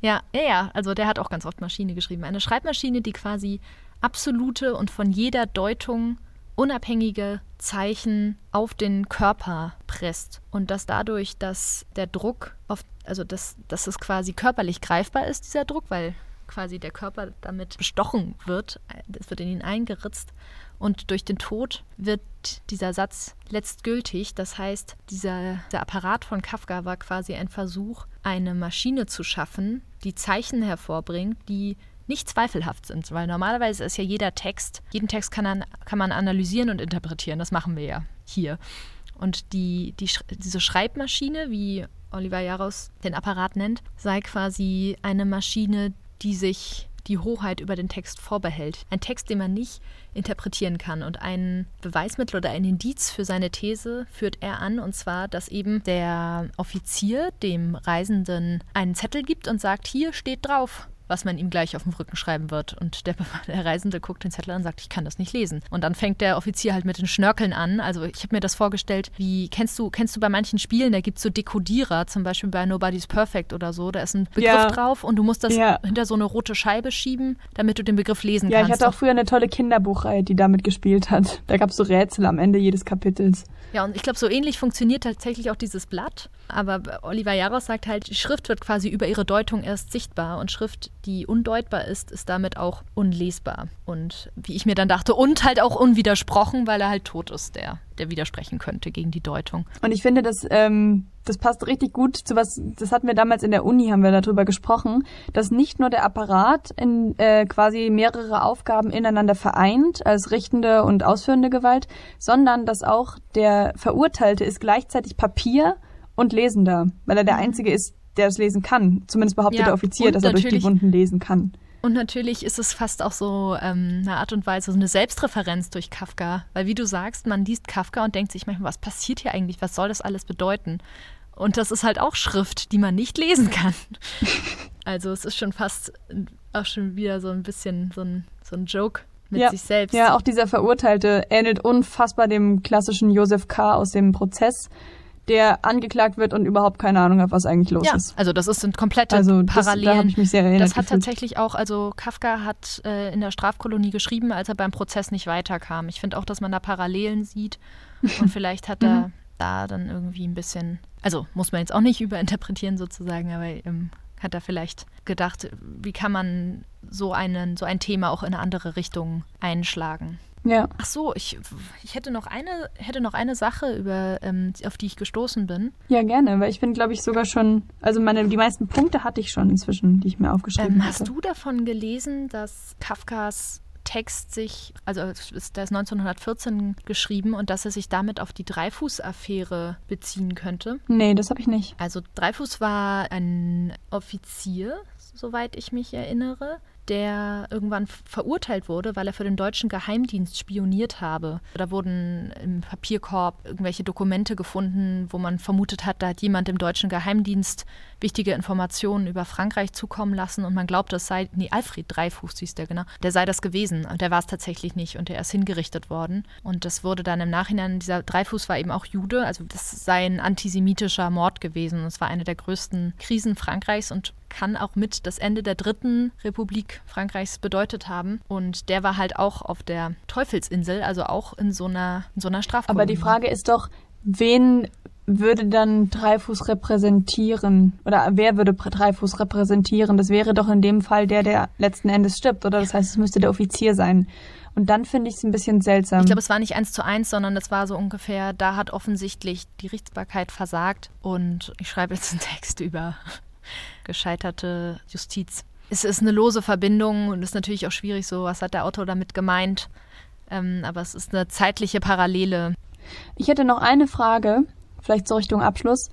Speaker 3: Ja, ja, ja, also der hat auch ganz oft Maschine geschrieben. Eine Schreibmaschine, die quasi absolute und von jeder Deutung unabhängige Zeichen auf den Körper presst. Und dass dadurch, dass der Druck auf, also dass, dass es quasi körperlich greifbar ist, dieser Druck, weil quasi der Körper damit bestochen wird, es wird in ihn eingeritzt und durch den Tod wird dieser Satz letztgültig. Das heißt, dieser, dieser Apparat von Kafka war quasi ein Versuch, eine Maschine zu schaffen, die Zeichen hervorbringt, die nicht zweifelhaft sind, weil normalerweise ist ja jeder Text, jeden Text kann, an, kann man analysieren und interpretieren. Das machen wir ja hier. Und die, die, diese Schreibmaschine, wie Oliver Jaros den Apparat nennt, sei quasi eine Maschine, die sich die Hoheit über den Text vorbehält. Ein Text, den man nicht interpretieren kann. Und ein Beweismittel oder ein Indiz für seine These führt er an, und zwar, dass eben der Offizier dem Reisenden einen Zettel gibt und sagt, hier steht drauf, was man ihm gleich auf dem Rücken schreiben wird. Und der, der Reisende guckt den Zettel an und sagt, ich kann das nicht lesen. Und dann fängt der Offizier halt mit den Schnörkeln an. Also ich habe mir das vorgestellt, wie kennst du, kennst du bei manchen Spielen, da gibt es so Dekodierer, zum Beispiel bei Nobody's Perfect oder so, da ist ein Begriff
Speaker 2: Ja.
Speaker 3: drauf und du musst das
Speaker 2: Ja.
Speaker 3: hinter so eine rote Scheibe schieben, damit du den Begriff lesen
Speaker 2: Ja, ich
Speaker 3: kannst.
Speaker 2: hatte auch früher eine tolle Kinderbuchreihe, die damit gespielt hat. Da gab es so Rätsel am Ende jedes Kapitels.
Speaker 3: Ja, und ich glaube, so ähnlich funktioniert tatsächlich auch dieses Blatt. Aber Oliver Jaros sagt halt, Schrift wird quasi über ihre Deutung erst sichtbar und Schrift, die undeutbar ist, ist damit auch unlesbar. Und wie ich mir dann dachte, und halt auch unwidersprochen, weil er halt tot ist, der, der widersprechen könnte gegen die Deutung.
Speaker 2: Und ich finde, das, ähm, das passt richtig gut zu was, das hatten wir damals in der Uni, haben wir darüber gesprochen, dass nicht nur der Apparat in, äh, quasi mehrere Aufgaben ineinander vereint, als richtende und ausführende Gewalt, sondern dass auch der Verurteilte ist gleichzeitig Papier und Lesender, weil er der Einzige ist, der das lesen kann. Zumindest behauptet
Speaker 3: Ja,
Speaker 2: der Offizier,
Speaker 3: und
Speaker 2: dass er durch die Wunden lesen kann.
Speaker 3: Und natürlich ist es fast auch so ähm, eine Art und Weise, so eine Selbstreferenz durch Kafka. Weil wie du sagst, man liest Kafka und denkt sich manchmal, was passiert hier eigentlich? Was soll das alles bedeuten? Und das ist halt auch Schrift, die man nicht lesen kann. Also es ist schon fast auch schon wieder so ein bisschen so ein, so ein Joke mit
Speaker 2: ja.
Speaker 3: sich selbst.
Speaker 2: Ja, auch dieser Verurteilte ähnelt unfassbar dem klassischen Josef K. aus dem Prozess, der angeklagt wird und überhaupt keine Ahnung hat, was eigentlich los
Speaker 3: ja,
Speaker 2: ist.
Speaker 3: also das ist komplette
Speaker 2: also das,
Speaker 3: Parallelen.
Speaker 2: Da habe ich mich sehr erinnert.
Speaker 3: Das hat
Speaker 2: gefühlt.
Speaker 3: tatsächlich auch, also Kafka hat äh, in der Strafkolonie geschrieben, als er beim Prozess nicht weiterkam. Ich finde auch, dass man da Parallelen sieht und vielleicht hat er da dann irgendwie ein bisschen, also muss man jetzt auch nicht überinterpretieren sozusagen, aber ähm, hat er vielleicht gedacht, wie kann man so, einen, so ein Thema auch in eine andere Richtung einschlagen.
Speaker 2: Ja.
Speaker 3: Ach so, ich, ich hätte noch eine, hätte noch eine Sache, über, ähm, auf die ich gestoßen bin.
Speaker 2: Ja, gerne, weil ich bin, glaube ich, sogar schon, also meine, die meisten Punkte hatte ich schon inzwischen, die ich mir aufgeschrieben
Speaker 3: Ähm,
Speaker 2: hatte.
Speaker 3: hast du davon gelesen, dass Kafkas Text sich, also der ist 1914 geschrieben und dass er sich damit auf die Dreifuß-Affäre beziehen könnte?
Speaker 2: Nee, das habe ich nicht.
Speaker 3: Also Dreifuß war ein Offizier, soweit ich mich erinnere, der irgendwann verurteilt wurde, weil er für den deutschen Geheimdienst spioniert habe. Da wurden im Papierkorb irgendwelche Dokumente gefunden, wo man vermutet hat, da hat jemand im deutschen Geheimdienst wichtige Informationen über Frankreich zukommen lassen. Und man glaubt, es sei, nee, Alfred Dreifuß hieß der genau, der sei das gewesen. Und der war es tatsächlich nicht. Und der ist hingerichtet worden. Und das wurde dann im Nachhinein, dieser Dreifuß war eben auch Jude, also das sei ein antisemitischer Mord gewesen. Es war eine der größten Krisen Frankreichs. Und kann auch mit das Ende der dritten Republik Frankreichs bedeutet haben und der war halt auch auf der Teufelsinsel, also auch in so einer, in so einer Strafkolonie.
Speaker 2: Aber die Frage ist doch, wen würde dann Dreifuß repräsentieren? Oder wer würde Dreifuß repräsentieren? Das wäre doch in dem Fall der, der letzten Endes stirbt, oder? Das heißt, es müsste der Offizier sein. Und dann finde ich es ein bisschen seltsam.
Speaker 3: Ich glaube, es war nicht eins zu eins, sondern es war so ungefähr, da hat offensichtlich die Gerichtsbarkeit versagt und ich schreibe jetzt einen Text über gescheiterte Justiz. Es ist eine lose Verbindung und ist natürlich auch schwierig, so was hat der Autor damit gemeint. Ähm, aber es ist eine zeitliche Parallele.
Speaker 2: Ich hätte noch eine Frage, vielleicht so Richtung Abschluss.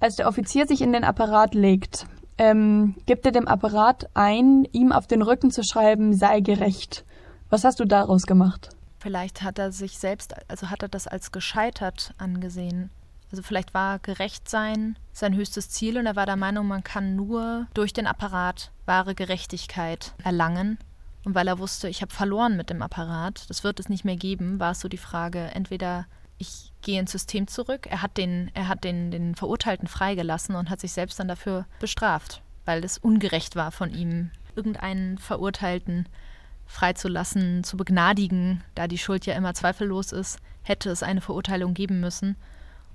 Speaker 2: Als der Offizier sich in den Apparat legt, ähm, gibt er dem Apparat ein, ihm auf den Rücken zu schreiben, sei gerecht. Was hast du daraus gemacht?
Speaker 3: Vielleicht hat er sich selbst, also hat er das als gescheitert angesehen. Also vielleicht war gerecht sein sein höchstes Ziel und er war der Meinung, man kann nur durch den Apparat wahre Gerechtigkeit erlangen. Und weil er wusste, ich habe verloren mit dem Apparat, das wird es nicht mehr geben, war es so die Frage, entweder ich gehe ins System zurück, er hat den, er hat den, den Verurteilten freigelassen und hat sich selbst dann dafür bestraft, weil es ungerecht war von ihm, irgendeinen Verurteilten freizulassen, zu begnadigen, da die Schuld ja immer zweifellos ist, hätte es eine Verurteilung geben müssen.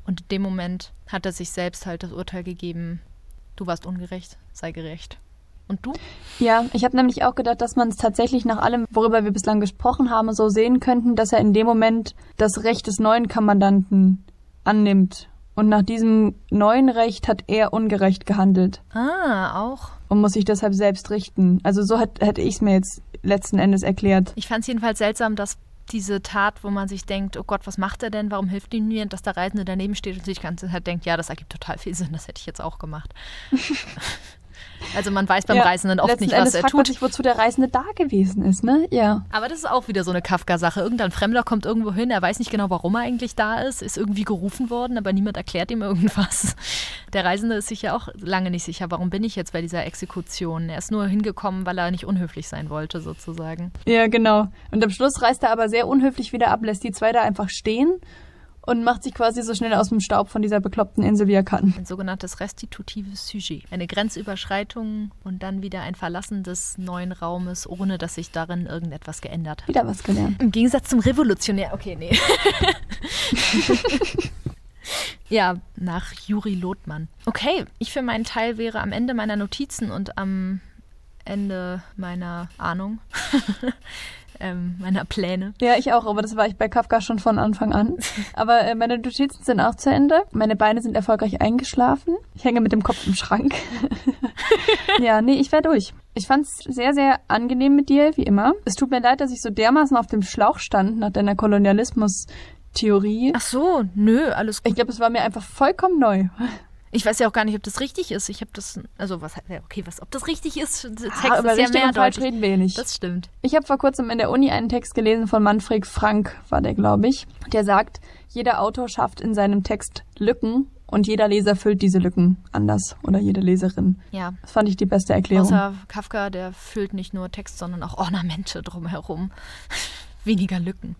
Speaker 3: Und in dem Moment hat er sich selbst halt das Urteil gegeben, du warst ungerecht, sei gerecht. Und du?
Speaker 2: Ja, ich habe nämlich auch gedacht, dass man es tatsächlich nach allem, worüber wir bislang gesprochen haben, so sehen könnten, dass er in dem Moment das Recht des neuen Kommandanten annimmt. Und nach diesem neuen Recht hat er ungerecht gehandelt
Speaker 3: Ah, auch.
Speaker 2: und muss sich deshalb selbst richten. Also so hat, hätte ich es mir jetzt letzten Endes erklärt.
Speaker 3: Ich fand es jedenfalls seltsam, dass diese Tat, wo man sich denkt, oh Gott, was macht er denn, warum hilft ihm mir, dass der Reisende daneben steht und sich die ganze Zeit denkt, ja, das ergibt total viel Sinn, das hätte ich jetzt auch gemacht. also man weiß beim
Speaker 2: Ja,
Speaker 3: Reisenden oft nicht,
Speaker 2: Endes
Speaker 3: was er
Speaker 2: fragt man
Speaker 3: tut.
Speaker 2: sich, wozu der Reisende da gewesen ist, ne? Ja.
Speaker 3: Aber das ist auch wieder so eine Kafka-Sache. Irgendein Fremder kommt irgendwo hin, er weiß nicht genau, warum er eigentlich da ist, ist irgendwie gerufen worden, aber niemand erklärt ihm irgendwas. Der Reisende ist sich ja auch lange nicht sicher, warum bin ich jetzt bei dieser Exekution. Er ist nur hingekommen, weil er nicht unhöflich sein wollte, sozusagen.
Speaker 2: Ja, genau. Und am Schluss reist er aber sehr unhöflich wieder ab, lässt die zwei da einfach stehen und macht sich quasi so schnell aus dem Staub von dieser bekloppten Insel, wie er kann.
Speaker 3: Ein sogenanntes restitutives Sujet. Eine Grenzüberschreitung und dann wieder ein Verlassen des neuen Raumes, ohne dass sich darin irgendetwas geändert hat.
Speaker 2: Wieder was gelernt.
Speaker 3: Im Gegensatz zum Revolutionär. Okay, nee. ja, nach Juri Lothmann. Okay, ich für meinen Teil wäre am Ende meiner Notizen und am Ende meiner Ahnung, ähm, meiner Pläne.
Speaker 2: Ja, ich auch, aber das war ich bei Kafka schon von Anfang an. Aber äh, meine Notizen sind auch zu Ende. Meine Beine sind erfolgreich eingeschlafen. Ich hänge mit dem Kopf im Schrank. ja, nee, ich wäre durch. Ich fand's sehr, sehr angenehm mit dir, wie immer. Es tut mir leid, dass ich so dermaßen auf dem Schlauch stand nach deiner Kolonialismus-Theorie.
Speaker 3: Ach so, nö, alles gut.
Speaker 2: Ich glaube, es war mir einfach vollkommen neu.
Speaker 3: Ich weiß ja auch gar nicht, ob das richtig ist. Ich habe das, also was, okay, was, ob das richtig ist, Text
Speaker 2: ah, über
Speaker 3: ist ja
Speaker 2: und falsch reden wir nicht.
Speaker 3: Das stimmt.
Speaker 2: Ich habe vor kurzem in der Uni einen Text gelesen von Manfred Frank, war der, glaube ich. Der sagt, jeder Autor schafft in seinem Text Lücken und jeder Leser füllt diese Lücken anders oder jede Leserin.
Speaker 3: Ja.
Speaker 2: Das fand ich die beste Erklärung.
Speaker 3: Außer Kafka, der füllt nicht nur Text, sondern auch Ornamente drumherum. Weniger Lücken.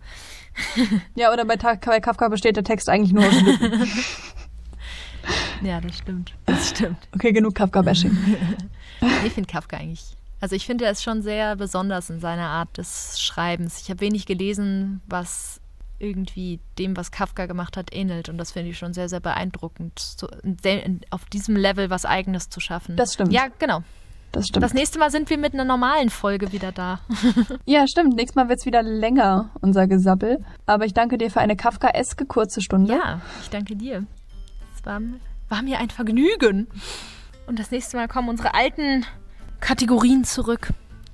Speaker 2: ja, oder bei, bei Kafka besteht der Text eigentlich nur aus Lücken.
Speaker 3: ja, das stimmt. Das stimmt.
Speaker 2: Okay, genug Kafka-Bashing.
Speaker 3: ich finde Kafka eigentlich. Also ich finde, er ist schon sehr besonders in seiner Art des Schreibens. Ich habe wenig gelesen, was irgendwie dem, was Kafka gemacht hat, ähnelt. Und das finde ich schon sehr, sehr beeindruckend, so auf diesem Level was Eigenes zu schaffen.
Speaker 2: Das stimmt.
Speaker 3: Ja, genau.
Speaker 2: Das stimmt.
Speaker 3: Das nächste Mal sind wir mit einer normalen Folge wieder da.
Speaker 2: ja, stimmt. Nächstes Mal wird es wieder länger, unser Gesappel. Aber ich danke dir für eine Kafka-eske kurze Stunde.
Speaker 3: Ja, ich danke dir. Es war, war mir ein Vergnügen. Und das nächste Mal kommen unsere alten Kategorien zurück.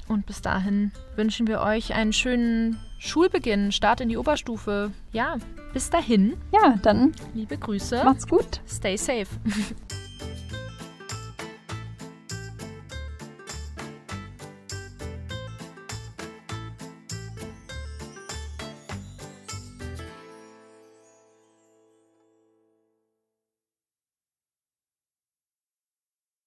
Speaker 3: Und bis dahin wünschen wir euch einen schönen Schulbeginn, Start in die Oberstufe. Ja, bis dahin.
Speaker 2: Ja, dann.
Speaker 3: Liebe Grüße.
Speaker 2: Macht's gut.
Speaker 3: Stay safe.